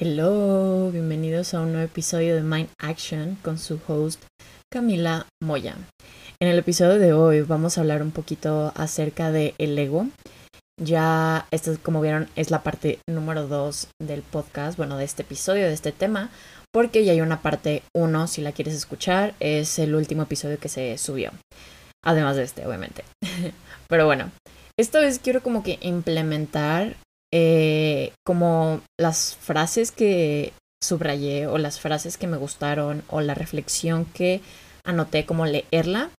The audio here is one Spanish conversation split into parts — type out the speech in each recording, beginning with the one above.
Hello, bienvenidos a un nuevo episodio de Mind Action con su host Camila Moya. En el episodio de hoy vamos a hablar un poquito acerca de el ego. Ya, esto como vieron es la parte número 2 del podcast, bueno, de este episodio, de este tema, porque ya hay una parte 1, si la quieres escuchar, es el último episodio que se subió. Además de este, obviamente. Pero bueno, esta vez quiero como que implementar eh, como las frases que subrayé o las frases que me gustaron o la reflexión que anoté como leerla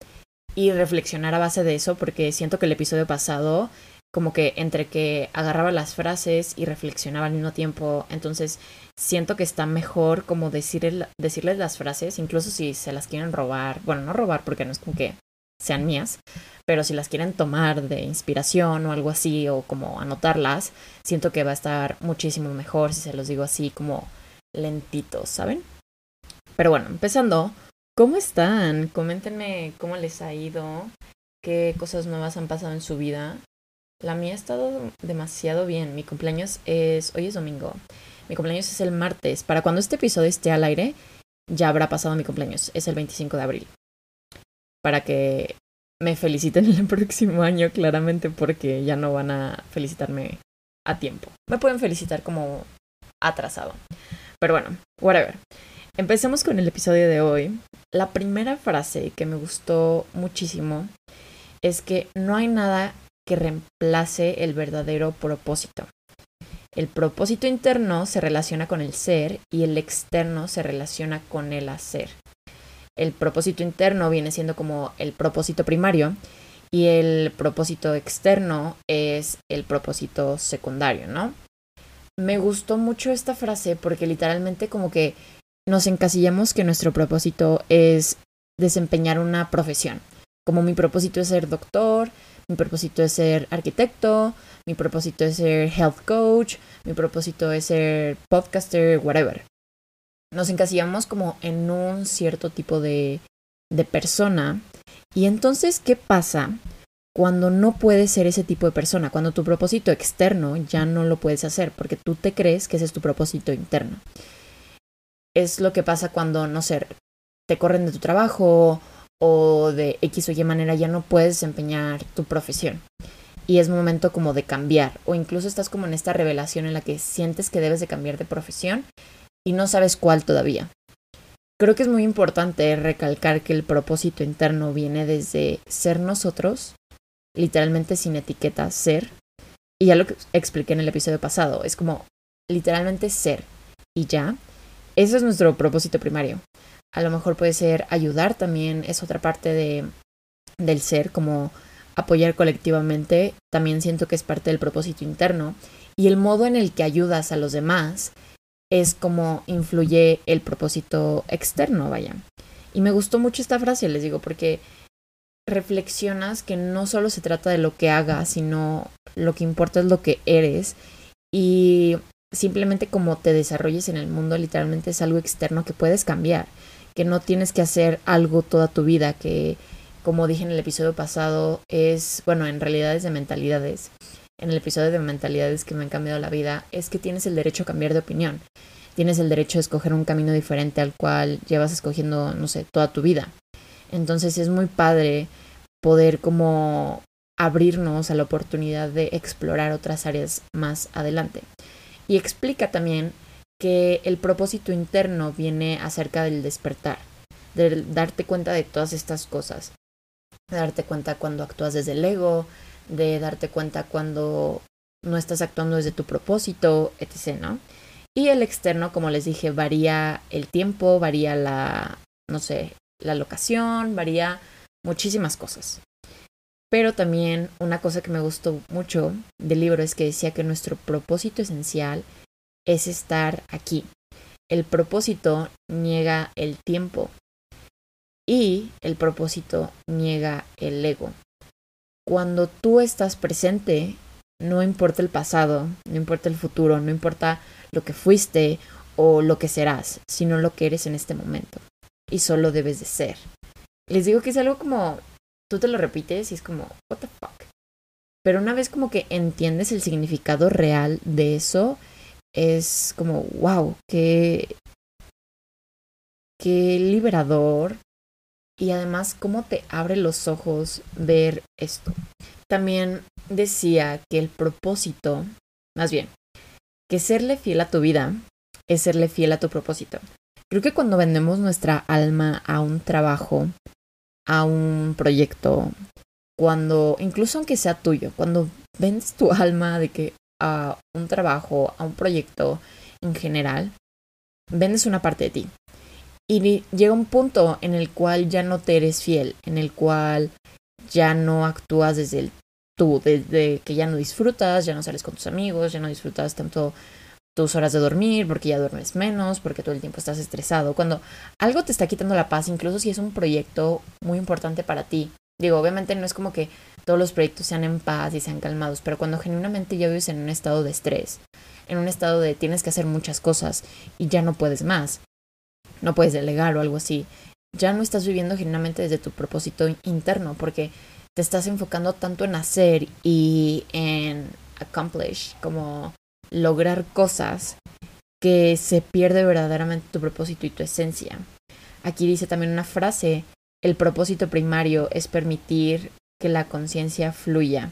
y reflexionar a base de eso porque siento que el episodio pasado como que entre que agarraba las frases y reflexionaba al mismo tiempo, entonces siento que está mejor como decir decirles las frases, incluso si se las quieren robar, bueno, no robar porque no es como que sean mías, pero si las quieren tomar de inspiración o algo así o como anotarlas, siento que va a estar muchísimo mejor si se los digo así como lentitos, ¿saben? Pero bueno, empezando, ¿cómo están? Coméntenme cómo les ha ido, qué cosas nuevas han pasado en su vida. La mía ha estado demasiado bien. Mi cumpleaños es, hoy es domingo. Mi cumpleaños es el martes. Para cuando este episodio esté al aire, ya habrá pasado mi cumpleaños. Es el 25 de abril para que me feliciten el próximo año, claramente, porque ya no van a felicitarme a tiempo. Me pueden felicitar como atrasado. Pero bueno, whatever. Empecemos con el episodio de hoy. La primera frase que me gustó muchísimo es que no hay nada que reemplace el verdadero propósito. El propósito interno se relaciona con el ser y el externo se relaciona con el hacer el propósito interno viene siendo como el propósito primario y el propósito externo es el propósito secundario, ¿no? Me gustó mucho esta frase porque literalmente como que nos encasillamos que nuestro propósito es desempeñar una profesión. Como mi propósito es ser doctor, mi propósito es ser arquitecto, mi propósito es ser health coach, mi propósito es ser podcaster, whatever nos encasillamos como en un cierto tipo de, persona. Y entonces, ¿qué pasa cuando no puedes ser ese tipo de persona? Cuando tu propósito externo ya no lo puedes hacer porque tú te crees que ese es tu propósito interno. Es lo que pasa cuando, no sé, te corren de tu trabajo o de X o Y manera ya no puedes desempeñar tu profesión. Y es momento como de cambiar. O incluso estás como en esta revelación en la que sientes que debes de cambiar de profesión y no sabes cuál todavía. Creo que es muy importante recalcar que el propósito interno viene desde ser nosotros, literalmente sin etiqueta, ser. Y ya lo que expliqué en el episodio pasado, es como literalmente ser y ya. Eso es nuestro propósito primario. A lo mejor puede ser ayudar también, es otra parte de, del ser, como apoyar colectivamente. También siento que es parte del propósito interno. Y el modo en el que ayudas a los demás es como influye el propósito externo, vaya. Y me gustó mucho esta frase, les digo, porque reflexionas que no solo se trata de lo que hagas, sino lo que importa es lo que eres y simplemente como te desarrolles en el mundo literalmente es algo externo que puedes cambiar, que no tienes que hacer algo toda tu vida, que como dije en el episodio pasado es, bueno, en realidad es de mentalidades en el episodio de mentalidades que me han cambiado la vida es que tienes el derecho a cambiar de opinión. Tienes el derecho a escoger un camino diferente al cual llevas escogiendo, no sé, toda tu vida. Entonces es muy padre poder como abrirnos a la oportunidad de explorar otras áreas más adelante. Y explica también que el propósito interno viene acerca del despertar, de darte cuenta de todas estas cosas, darte cuenta cuando actúas desde el ego, de darte cuenta cuando no estás actuando desde tu propósito, etc., ¿no? Y el externo, como les dije, varía el tiempo, varía la, no sé, la locación, varía muchísimas cosas. Pero también una cosa que me gustó mucho del libro es que decía que nuestro propósito esencial es estar aquí. El propósito niega el tiempo y el propósito niega el ego cuando tú estás presente, no importa el pasado, no importa el futuro, no importa lo que fuiste o lo que serás, sino lo que eres en este momento. Y solo debes de ser. Les digo que es algo como, tú te lo repites y es como, what the fuck. Pero una vez como que entiendes el significado real de eso, es como, wow, qué, qué liberador y además cómo te abre los ojos ver esto. También decía que el propósito, más bien, que serle fiel a tu vida es serle fiel a tu propósito. Creo que cuando vendemos nuestra alma a un trabajo, a un proyecto, cuando, incluso aunque sea tuyo, cuando vendes tu alma de que a un trabajo, a un proyecto en general, vendes una parte de ti. Y llega un punto en el cual ya no te eres fiel, en el cual ya no actúas desde el tú, desde que ya no disfrutas, ya no sales con tus amigos, ya no disfrutas tanto tus horas de dormir, porque ya duermes menos, porque todo el tiempo estás estresado. Cuando algo te está quitando la paz, incluso si es un proyecto muy importante para ti. Digo, obviamente no es como que todos los proyectos sean en paz y sean calmados, pero cuando genuinamente ya vives en un estado de estrés, en un estado de tienes que hacer muchas cosas y ya no puedes más, no puedes delegar o algo así, ya no estás viviendo genuinamente desde tu propósito interno, porque te estás enfocando tanto en hacer y en accomplish, como lograr cosas que se pierde verdaderamente tu propósito y tu esencia. Aquí dice también una frase, el propósito primario es permitir que la conciencia fluya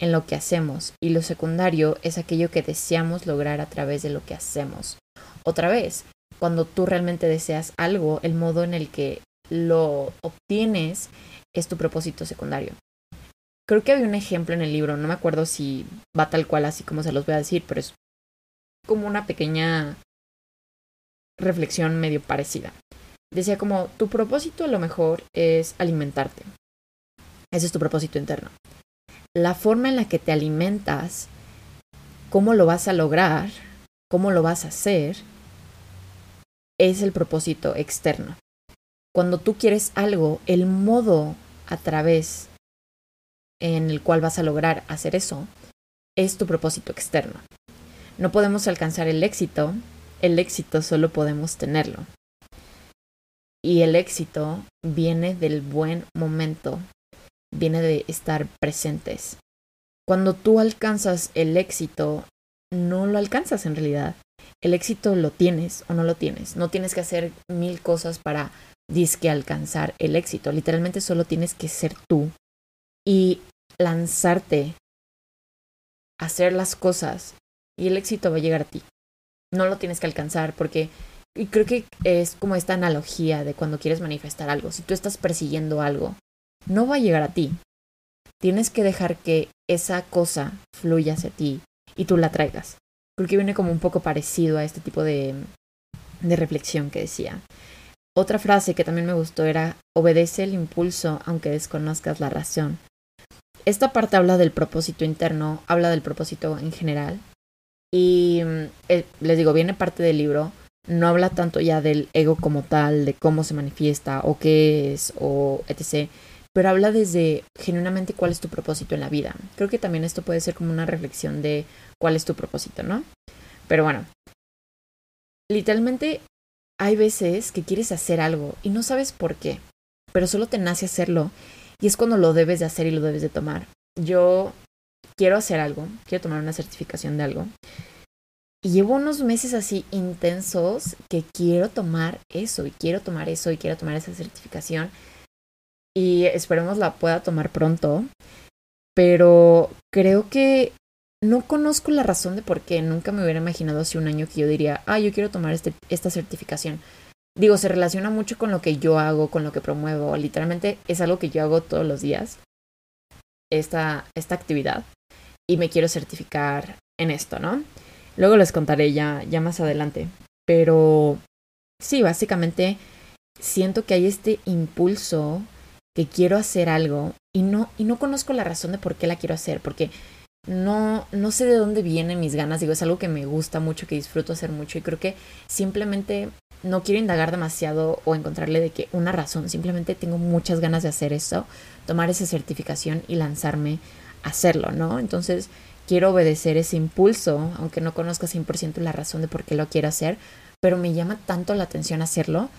en lo que hacemos y lo secundario es aquello que deseamos lograr a través de lo que hacemos. Otra vez, cuando tú realmente deseas algo, el modo en el que lo obtienes es tu propósito secundario. Creo que había un ejemplo en el libro, no me acuerdo si va tal cual así como se los voy a decir, pero es como una pequeña reflexión medio parecida. Decía como, tu propósito a lo mejor es alimentarte. Ese es tu propósito interno. La forma en la que te alimentas, cómo lo vas a lograr, cómo lo vas a hacer, es el propósito externo. Cuando tú quieres algo, el modo a través en el cual vas a lograr hacer eso es tu propósito externo. No podemos alcanzar el éxito, el éxito solo podemos tenerlo. Y el éxito viene del buen momento, viene de estar presentes. Cuando tú alcanzas el éxito, no lo alcanzas en realidad. El éxito lo tienes o no lo tienes. No tienes que hacer mil cosas para disque alcanzar el éxito. Literalmente solo tienes que ser tú y lanzarte hacer las cosas y el éxito va a llegar a ti. No lo tienes que alcanzar porque y creo que es como esta analogía de cuando quieres manifestar algo. Si tú estás persiguiendo algo, no va a llegar a ti. Tienes que dejar que esa cosa fluya hacia ti y tú la traigas. Creo que viene como un poco parecido a este tipo de, de reflexión que decía. Otra frase que también me gustó era obedece el impulso aunque desconozcas la razón. Esta parte habla del propósito interno, habla del propósito en general. Y mm, eh, les digo, viene parte del libro, no habla tanto ya del ego como tal, de cómo se manifiesta o qué es o etc. Pero habla desde genuinamente cuál es tu propósito en la vida. Creo que también esto puede ser como una reflexión de cuál es tu propósito, ¿no? Pero bueno, literalmente hay veces que quieres hacer algo y no sabes por qué, pero solo te nace hacerlo y es cuando lo debes de hacer y lo debes de tomar. Yo quiero hacer algo, quiero tomar una certificación de algo. Y llevo unos meses así intensos que quiero tomar eso y quiero tomar eso y quiero tomar esa certificación. Y esperemos la pueda tomar pronto. Pero creo que no conozco la razón de por qué. Nunca me hubiera imaginado hace un año que yo diría, ah, yo quiero tomar este, esta certificación digo, se relaciona mucho con lo que yo hago, con lo que promuevo. Literalmente es algo que yo hago todos los días, esta, esta actividad, y me quiero certificar en esto, ¿no? Luego les contaré ya, ya más adelante. Pero sí, básicamente siento que hay este impulso que quiero hacer algo y no, y no conozco la razón de por qué la quiero hacer, porque no, no sé de dónde vienen mis ganas, digo, es algo que me gusta mucho, que disfruto hacer mucho y creo que simplemente no quiero indagar demasiado o encontrarle de que una razón, simplemente tengo muchas ganas de hacer eso, tomar esa certificación y lanzarme a hacerlo, ¿no? Entonces quiero obedecer ese impulso, aunque no conozca 100% la razón de por qué lo quiero hacer, pero me llama tanto la atención hacerlo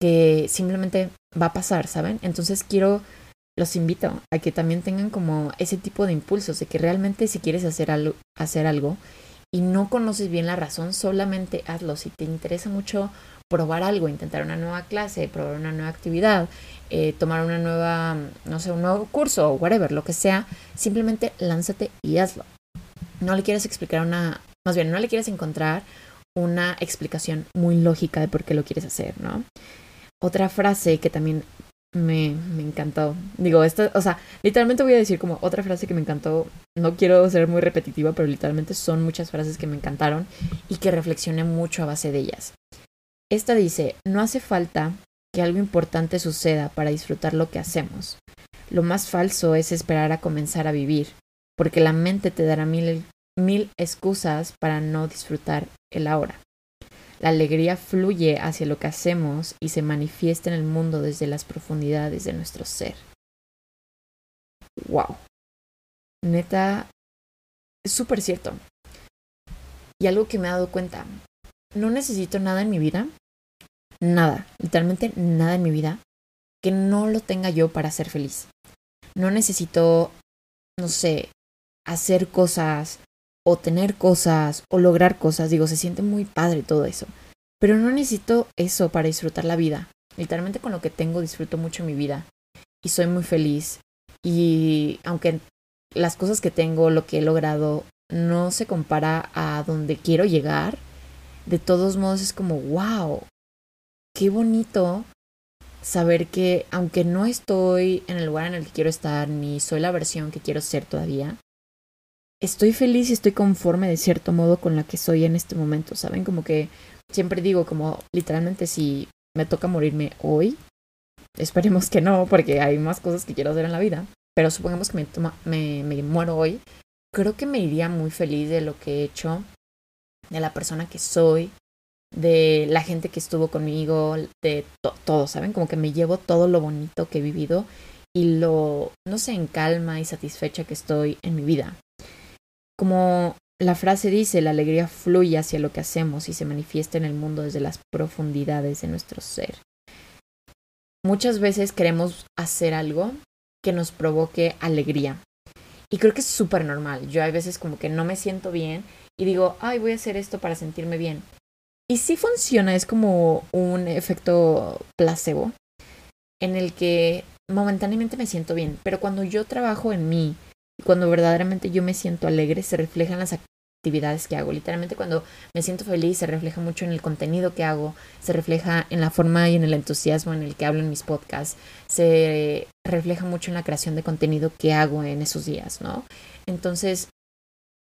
que simplemente va a pasar, ¿saben? Entonces quiero, los invito a que también tengan como ese tipo de impulsos, de que realmente si quieres hacer algo, hacer algo y no conoces bien la razón, solamente hazlo. Si te interesa mucho probar algo, intentar una nueva clase, probar una nueva actividad, eh, tomar una nueva, no sé, un nuevo curso o whatever, lo que sea, simplemente lánzate y hazlo. No le quieres explicar una, más bien, no le quieres encontrar una explicación muy lógica de por qué lo quieres hacer, ¿no? Otra frase que también me, me encantó. Digo, esto, o sea, literalmente voy a decir como otra frase que me encantó. No quiero ser muy repetitiva, pero literalmente son muchas frases que me encantaron y que reflexioné mucho a base de ellas. Esta dice, no hace falta que algo importante suceda para disfrutar lo que hacemos. Lo más falso es esperar a comenzar a vivir, porque la mente te dará mil, mil excusas para no disfrutar el ahora. La alegría fluye hacia lo que hacemos y se manifiesta en el mundo desde las profundidades de nuestro ser. ¡Wow! Neta, es súper cierto. Y algo que me he dado cuenta, no necesito nada en mi vida, nada, literalmente nada en mi vida, que no lo tenga yo para ser feliz. No necesito, no sé, hacer cosas o tener cosas o lograr cosas, digo, se siente muy padre todo eso. Pero no necesito eso para disfrutar la vida. Literalmente con lo que tengo disfruto mucho mi vida y soy muy feliz. Y aunque las cosas que tengo, lo que he logrado, no se compara a donde quiero llegar, de todos modos es como, wow, qué bonito saber que aunque no estoy en el lugar en el que quiero estar, ni soy la versión que quiero ser todavía, estoy feliz y estoy conforme de cierto modo con la que soy en este momento, ¿saben? Como que siempre digo, como literalmente si me toca morirme hoy, esperemos que no, porque hay más cosas que quiero hacer en la vida, pero supongamos que me, me, muero hoy, creo que me iría muy feliz de lo que he hecho, de la persona que soy, de la gente que estuvo conmigo, de todo, ¿saben? Como que me llevo todo lo bonito que he vivido y lo, no sé, en calma y satisfecha que estoy en mi vida. Como la frase dice, la alegría fluye hacia lo que hacemos y se manifiesta en el mundo desde las profundidades de nuestro ser. Muchas veces queremos hacer algo que nos provoque alegría. Y creo que es súper normal. Yo hay veces como que no me siento bien y digo, ay, voy a hacer esto para sentirme bien. Y sí funciona, es como un efecto placebo en el que momentáneamente me siento bien, pero cuando yo trabajo en mí cuando verdaderamente yo me siento alegre, se refleja en las actividades que hago. Literalmente cuando me siento feliz, se refleja mucho en el contenido que hago, se refleja en la forma y en el entusiasmo en el que hablo en mis podcasts, se refleja mucho en la creación de contenido que hago en esos días, ¿no? Entonces,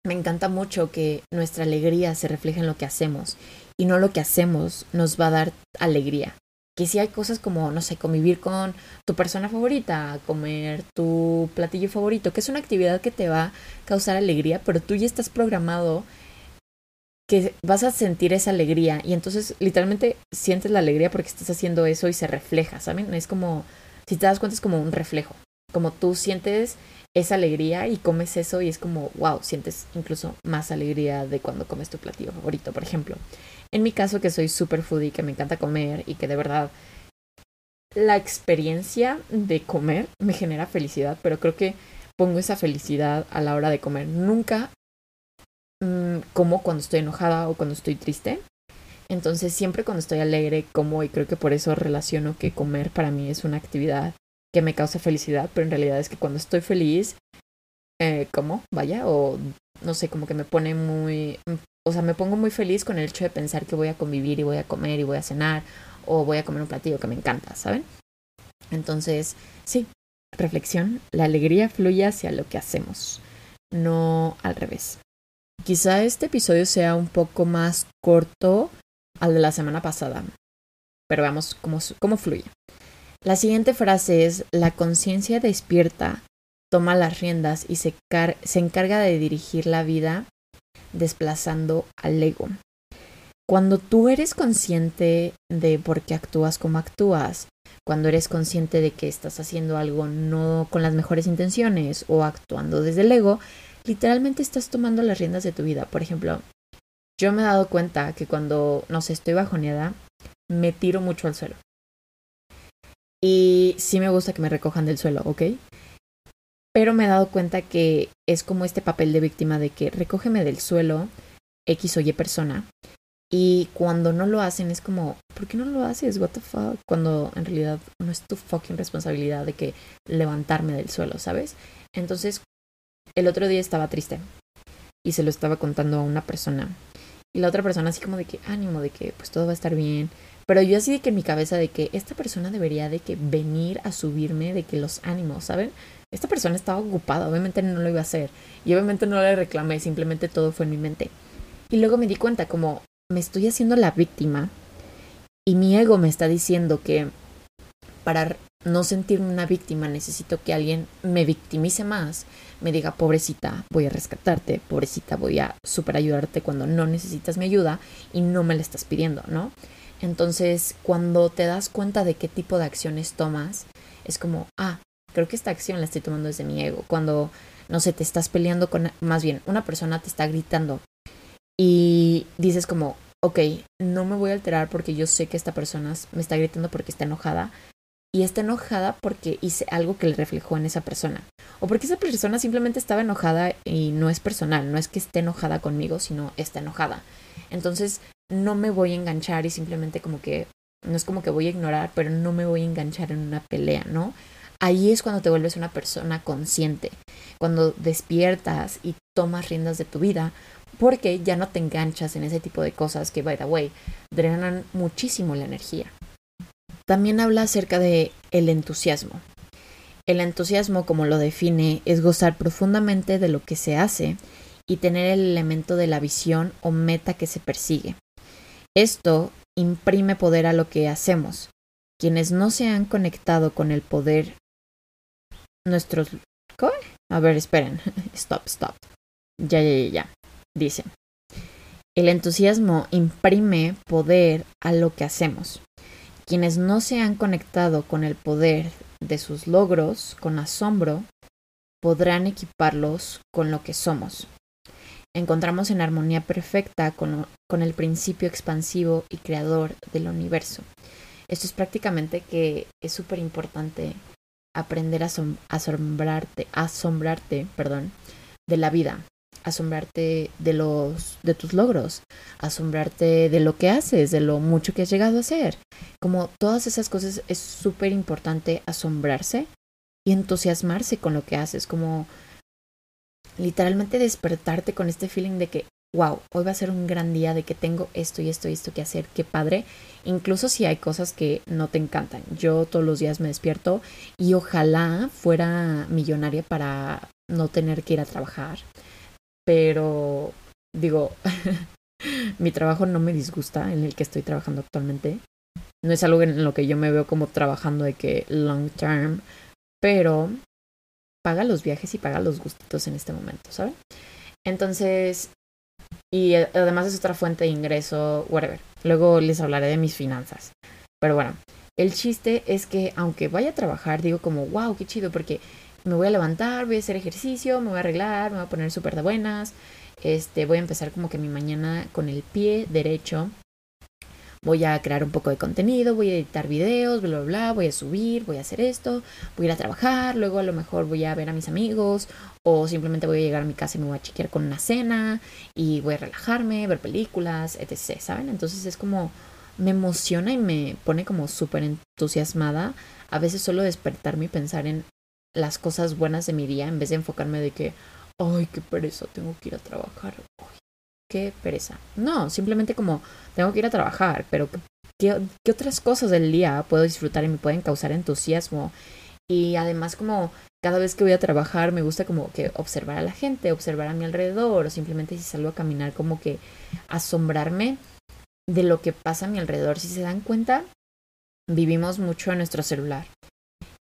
me encanta mucho que nuestra alegría se refleje en lo que hacemos y no lo que hacemos nos va a dar alegría que si hay cosas como, no sé, convivir con tu persona favorita, comer tu platillo favorito, que es una actividad que te va a causar alegría, pero tú ya estás programado que vas a sentir esa alegría y entonces literalmente sientes la alegría porque estás haciendo eso y se refleja, ¿saben? Es como, si te das cuenta es como un reflejo, como tú sientes esa alegría y comes eso y es como, wow, sientes incluso más alegría de cuando comes tu platillo favorito, por ejemplo. En mi caso, que soy super foodie, que me encanta comer y que de verdad la experiencia de comer me genera felicidad, pero creo que pongo esa felicidad a la hora de comer. Nunca mm, como cuando estoy enojada o cuando estoy triste. Entonces siempre cuando estoy alegre como y creo que por eso relaciono que comer para mí es una actividad que me causa felicidad, pero en realidad es que cuando estoy feliz, eh, como, vaya, o no sé, como que me pone muy, o sea, me pongo muy feliz con el hecho de pensar que voy a convivir y voy a comer y voy a cenar o voy a comer un platillo que me encanta, ¿saben? Entonces, sí, reflexión, la alegría fluye hacia lo que hacemos, no al revés. Quizá este episodio sea un poco más corto al de la semana pasada, pero veamos cómo, cómo fluye. La siguiente frase es, la conciencia despierta toma las riendas y se, se encarga de dirigir la vida desplazando al ego. Cuando tú eres consciente de por qué actúas como actúas, cuando eres consciente de que estás haciendo algo no con las mejores intenciones o actuando desde el ego, literalmente estás tomando las riendas de tu vida. Por ejemplo, yo me he dado cuenta que cuando, no sé, estoy bajoneada, me tiro mucho al suelo. Y sí me gusta que me recojan del suelo, ¿ok? Pero me he dado cuenta que es como este papel de víctima de que recógeme del suelo, X o Y persona. Y cuando no lo hacen es como, ¿por qué no lo haces? What the fuck? Cuando en realidad no es tu fucking responsabilidad de que levantarme del suelo, ¿sabes? Entonces, el otro día estaba triste y se lo estaba contando a una persona. Y la otra persona así como de que ánimo, de que pues todo va a estar bien. Pero yo así de que en mi cabeza de que esta persona debería de que venir a subirme de que los ánimos, ¿saben? Esta persona estaba ocupada, obviamente no lo iba a hacer. Y obviamente no le reclamé, simplemente todo fue en mi mente. Y luego me di cuenta como me estoy haciendo la víctima y mi ego me está diciendo que para no sentirme una víctima necesito que alguien me victimice más, me diga, pobrecita, voy a rescatarte, pobrecita, voy a super ayudarte cuando no necesitas mi ayuda y no me la estás pidiendo, ¿no? Entonces, cuando te das cuenta de qué tipo de acciones tomas, es como, ah, creo que esta acción la estoy tomando desde mi ego. Cuando, no sé, te estás peleando con, más bien, una persona te está gritando y dices como, ok, no me voy a alterar porque yo sé que esta persona me está gritando porque está enojada. Y está enojada porque hice algo que le reflejó en esa persona. O porque esa persona simplemente estaba enojada y no es personal, no es que esté enojada conmigo, sino está enojada. Entonces no me voy a enganchar y simplemente como que, no es como que voy a ignorar, pero no me voy a enganchar en una pelea, ¿no? Ahí es cuando te vuelves una persona consciente, cuando despiertas y tomas riendas de tu vida, porque ya no te enganchas en ese tipo de cosas que, by the way, drenan muchísimo la energía. También habla acerca de el entusiasmo. El entusiasmo, como lo define, es gozar profundamente de lo que se hace y tener el elemento de la visión o meta que se persigue. Esto imprime poder a lo que hacemos. Quienes no se han conectado con el poder, nuestros... A ver, esperen. Stop, stop. Ya, ya, ya, ya. Dice, el entusiasmo imprime poder a lo que hacemos. Quienes no se han conectado con el poder de sus logros con asombro, podrán equiparlos con lo que somos. Encontramos en armonía perfecta con, con el principio expansivo y creador del universo. Esto es prácticamente que es súper importante aprender a asombrarte, asombrarte, perdón, de la vida, asombrarte de los de tus logros, asombrarte de lo que haces, de lo mucho que has llegado a hacer. Como todas esas cosas es súper importante asombrarse y entusiasmarse con lo que haces, como literalmente despertarte con este feeling de que wow, hoy va a ser un gran día de que tengo esto y esto y esto que hacer, qué padre, incluso si hay cosas que no te encantan. Yo todos los días me despierto y ojalá fuera millonaria para no tener que ir a trabajar, pero digo, mi trabajo no me disgusta en el que estoy trabajando actualmente. No es algo en lo que yo me veo como trabajando de que long term, pero paga los viajes y paga los gustitos en este momento, ¿saben? Entonces, y además es otra fuente de ingreso, whatever. Luego les hablaré de mis finanzas. Pero bueno, el chiste es que aunque vaya a trabajar, digo como, wow, qué chido, porque me voy a levantar, voy a hacer ejercicio, me voy a arreglar, me voy a poner súper de buenas. Este, voy a empezar como que mi mañana con el pie derecho. Voy a crear un poco de contenido, voy a editar videos, bla, bla, bla, voy a subir, voy a hacer esto, voy a ir a trabajar, luego a lo mejor voy a ver a mis amigos o simplemente voy a llegar a mi casa y me voy a chequear con una cena y voy a relajarme, ver películas, etc., ¿saben? Entonces es como me emociona y me pone como súper entusiasmada a veces solo despertarme y pensar en las cosas buenas de mi día en vez de enfocarme de que, ay, qué pereza, tengo que ir a trabajar. Qué pereza. No, simplemente como tengo que ir a trabajar, pero ¿qué, ¿qué, otras cosas del día puedo disfrutar y me pueden causar entusiasmo? Y además como cada vez que voy a trabajar me gusta como que observar a la gente, observar a mi alrededor, o simplemente si salgo a caminar como que asombrarme de lo que pasa a mi alrededor. Si se dan cuenta, vivimos mucho en nuestro celular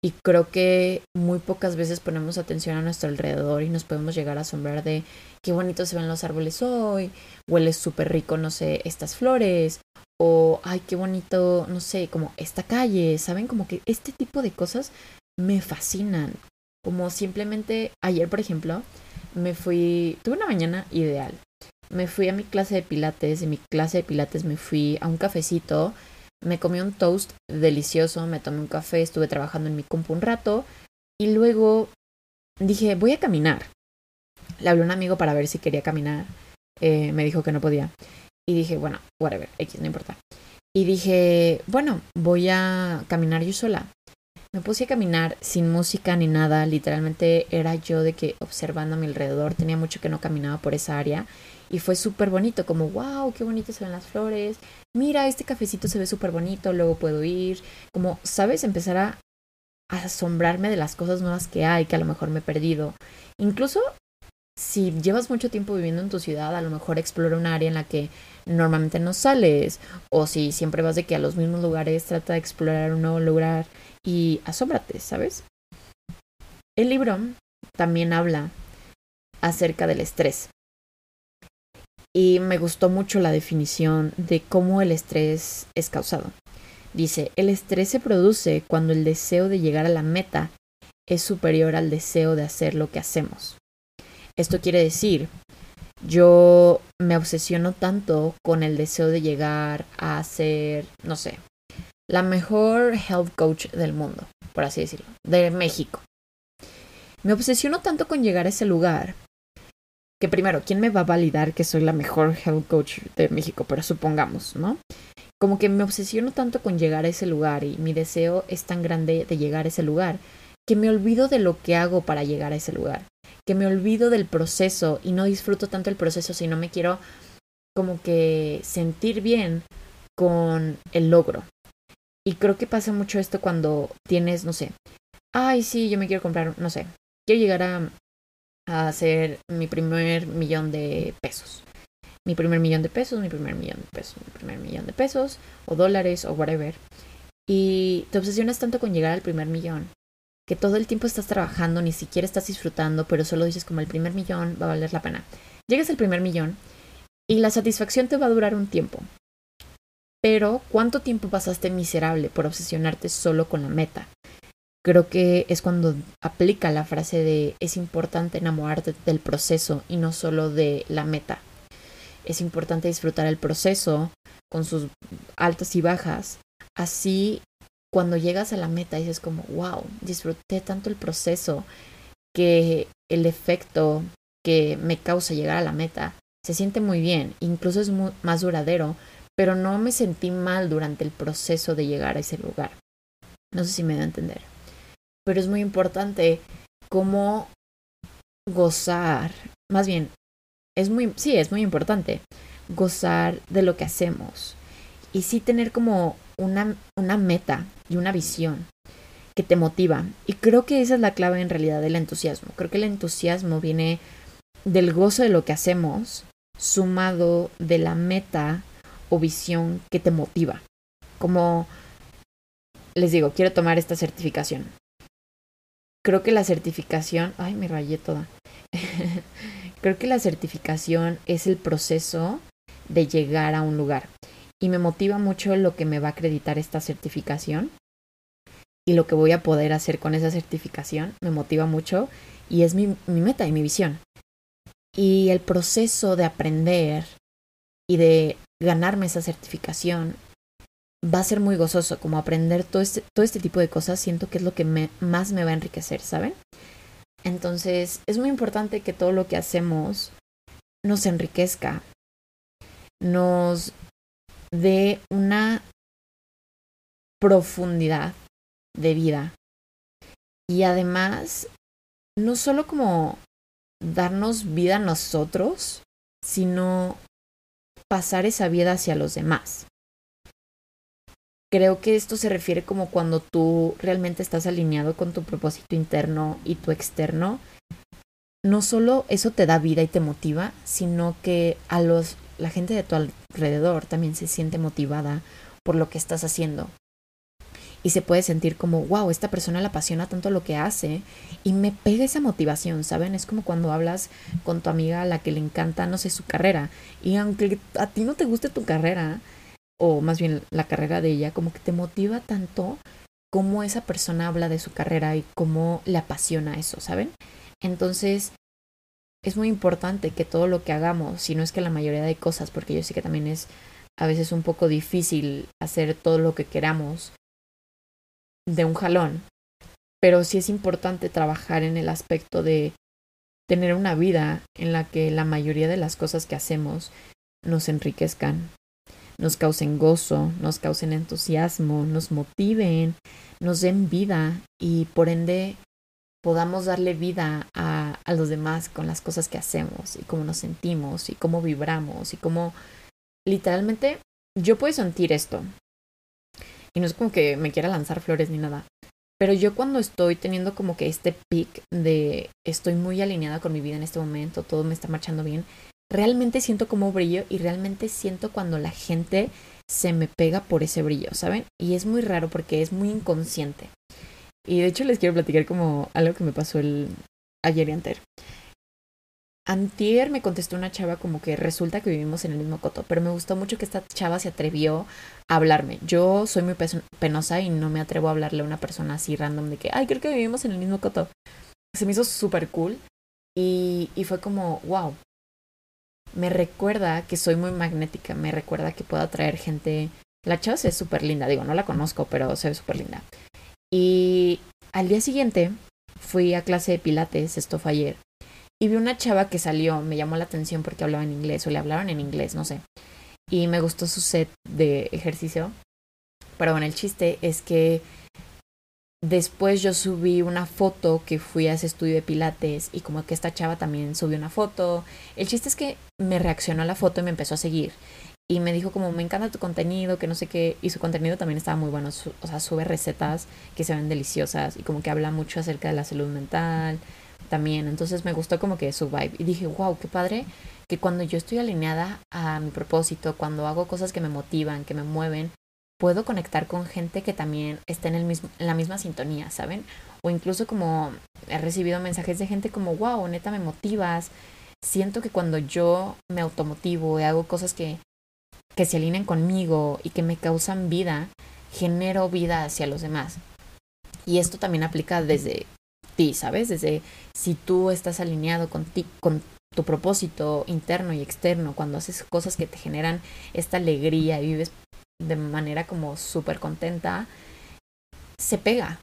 y creo que muy pocas veces ponemos atención a nuestro alrededor y nos podemos llegar a asombrar de qué bonitos se ven los árboles hoy, huele súper rico, no sé, estas flores, o ay, qué bonito, no sé, como esta calle, ¿saben? Como que este tipo de cosas me fascinan. Como simplemente ayer, por ejemplo, me fui, tuve una mañana ideal. Me fui a mi clase de pilates, en mi clase de pilates me fui a un cafecito me comí un toast delicioso, me tomé un café, estuve trabajando en mi compu un rato y luego dije, voy a caminar. Le hablé a un amigo para ver si quería caminar. eh, me dijo que no podía. Y dije, bueno, whatever, X, no importa. Y dije, bueno, voy a caminar yo sola. Me puse a caminar sin música ni nada, literalmente era yo de que observando a mi alrededor, tenía mucho que no caminaba por esa área y fue súper bonito, como wow, qué bonitas se ven las flores, mira, este cafecito se ve súper bonito, luego puedo ir, como, ¿sabes? Empezar a, asombrarme de las cosas nuevas que hay, que a lo mejor me he perdido. Incluso si llevas mucho tiempo viviendo en tu ciudad, a lo mejor explora un área en la que normalmente no sales, o si siempre vas de que a los mismos lugares, trata de explorar un nuevo lugar y asómbrate, ¿sabes? El libro también habla acerca del estrés. Y me gustó mucho la definición de cómo el estrés es causado. Dice, el estrés se produce cuando el deseo de llegar a la meta es superior al deseo de hacer lo que hacemos. Esto quiere decir, yo me obsesiono tanto con el deseo de llegar a ser, no sé, la mejor health coach del mundo, por así decirlo, de México. Me obsesiono tanto con llegar a ese lugar que primero, ¿quién me va a validar que soy la mejor health coach de México? Pero supongamos, ¿no? Como que me obsesiono tanto con llegar a ese lugar y mi deseo es tan grande de llegar a ese lugar que me olvido de lo que hago para llegar a ese lugar, que me olvido del proceso y no disfruto tanto el proceso, sino me quiero como que sentir bien con el logro, y creo que pasa mucho esto cuando tienes, no sé, ay, sí, yo me quiero comprar, no sé, quiero llegar a, hacer mi primer millón de pesos. Mi primer millón de pesos, mi primer millón de pesos, mi primer millón de pesos, o dólares, o whatever. Y te obsesionas tanto con llegar al primer millón que todo el tiempo estás trabajando, ni siquiera estás disfrutando, pero solo dices como el primer millón va a valer la pena. Llegas al primer millón y la satisfacción te va a durar un tiempo. Pero, ¿cuánto tiempo pasaste miserable por obsesionarte solo con la meta? Creo que es cuando aplica la frase de es importante enamorarte del proceso y no solo de la meta. Es importante disfrutar el proceso con sus altas y bajas. Así, cuando llegas a la meta dices como, wow, disfruté tanto el proceso que el efecto que me causa llegar a la meta se siente muy bien, incluso es más duradero pero no me sentí mal durante el proceso de llegar a ese lugar. No sé si me da a entender. Pero es muy importante cómo gozar, más bien, es muy, sí, es muy importante gozar de lo que hacemos y sí tener como una, una meta y una visión que te motiva. Y creo que esa es la clave en realidad del entusiasmo. Creo que el entusiasmo viene del gozo de lo que hacemos, sumado de la meta o visión que te motiva. Como les digo, quiero tomar esta certificación. Creo que la certificación, ay, me rayé toda. Creo que la certificación es el proceso de llegar a un lugar. Y me motiva mucho lo que me va a acreditar esta certificación y lo que voy a poder hacer con esa certificación. Me motiva mucho y es mi, mi meta y mi visión. Y el proceso de aprender y de ganarme esa certificación va a ser muy gozoso, como aprender todo este, todo este tipo de cosas, siento que es lo que me, más me va a enriquecer, ¿saben? Entonces, es muy importante que todo lo que hacemos nos enriquezca, nos dé una profundidad de vida y además, no solo como darnos vida a nosotros, sino pasar esa vida hacia los demás. Creo que esto se refiere como cuando tú realmente estás alineado con tu propósito interno y tu externo. No solo eso te da vida y te motiva, sino que a los la gente de tu alrededor también se siente motivada por lo que estás haciendo y se puede sentir como, wow, esta persona le apasiona tanto lo que hace y me pega esa motivación, ¿saben? Es como cuando hablas con tu amiga a la que le encanta, no sé, su carrera y aunque a ti no te guste tu carrera, o más bien la carrera de ella, como que te motiva tanto como esa persona habla de su carrera y cómo le apasiona eso, ¿saben? Entonces, es muy importante que todo lo que hagamos, si no es que la mayoría de cosas, porque yo sé que también es a veces un poco difícil hacer todo lo que queramos, de un jalón. Pero sí es importante trabajar en el aspecto de tener una vida en la que la mayoría de las cosas que hacemos nos enriquezcan, nos causen gozo, nos causen entusiasmo, nos motiven, nos den vida y por ende podamos darle vida a, a, los demás con las cosas que hacemos y cómo nos sentimos y cómo vibramos y cómo literalmente yo puedo sentir esto. Y no es como que me quiera lanzar flores ni nada. Pero yo cuando estoy teniendo como que este pic de estoy muy alineada con mi vida en este momento, todo me está marchando bien, realmente siento como brillo y realmente siento cuando la gente se me pega por ese brillo, ¿saben? Y es muy raro porque es muy inconsciente. Y de hecho les quiero platicar como algo que me pasó el ayer y. Antier me contestó una chava como que resulta que vivimos en el mismo coto, pero me gustó mucho que esta chava se atrevió a hablarme. Yo soy muy penosa y no me atrevo a hablarle a una persona así random de que, ay, creo que vivimos en el mismo coto. Se me hizo súper cool y, y fue como, wow, me recuerda que soy muy magnética, me recuerda que puedo atraer gente. La chava ve súper linda, digo, no la conozco, pero se ve súper linda. Y al día siguiente fui a clase de pilates, esto fue ayer, y vi una chava que salió, me llamó la atención porque hablaba en inglés, o le hablaron en inglés, no sé. Y me gustó su set de ejercicio. Pero bueno, el chiste es que Después yo subí una foto que fui a ese estudio de pilates y como que esta chava también subió una foto. El chiste es que me reaccionó a la foto y me empezó a seguir. Y me dijo como, me encanta tu contenido, que no sé qué. Y su contenido también estaba muy bueno. o sea, sube recetas que se ven deliciosas y como que habla mucho acerca de la salud mental también. Entonces me gustó como que su vibe. Y dije, wow, qué padre que cuando yo estoy alineada a mi propósito, cuando hago cosas que me motivan, que me mueven, puedo conectar con gente que también está en, el mismo, en la misma sintonía, ¿saben? O incluso como he recibido mensajes de gente como, wow, neta, me motivas. Siento que cuando yo me automotivo y hago cosas que, que se alineen conmigo y que me causan vida, genero vida hacia los demás. Y esto también aplica desde ti, ¿sabes? Desde si tú estás alineado con, ti, con tu propósito interno y externo, cuando haces cosas que te generan esta alegría y vives de manera como súper contenta, se pega.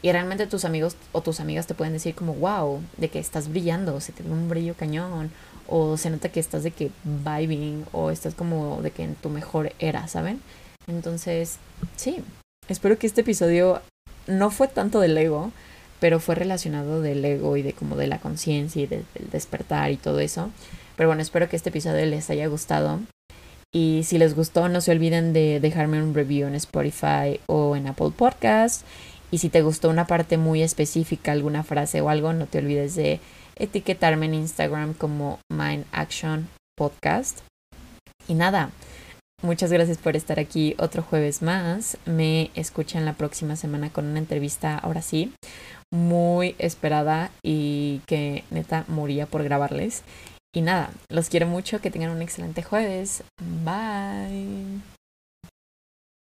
Y realmente tus amigos o tus amigas te pueden decir como, wow, de que estás brillando, se te ve un brillo cañón, o se nota que estás de que vibing, o estás como de que en tu mejor era, ¿saben? Entonces, sí, espero que este episodio no fue tanto del ego, pero fue relacionado del ego y de como de la conciencia y del despertar y todo eso. Pero bueno, espero que este episodio les haya gustado. Y si les gustó, no se olviden de dejarme un review en Spotify o en Apple Podcast. Y si te gustó una parte muy específica, alguna frase o algo, no te olvides de etiquetarme en Instagram como Mind Action Podcast. Y nada, muchas gracias por estar aquí otro jueves más. Me escuchan la próxima semana con una entrevista, ahora sí, muy esperada y que neta moría por grabarles. Y nada, los quiero mucho, que tengan un excelente jueves. Bye.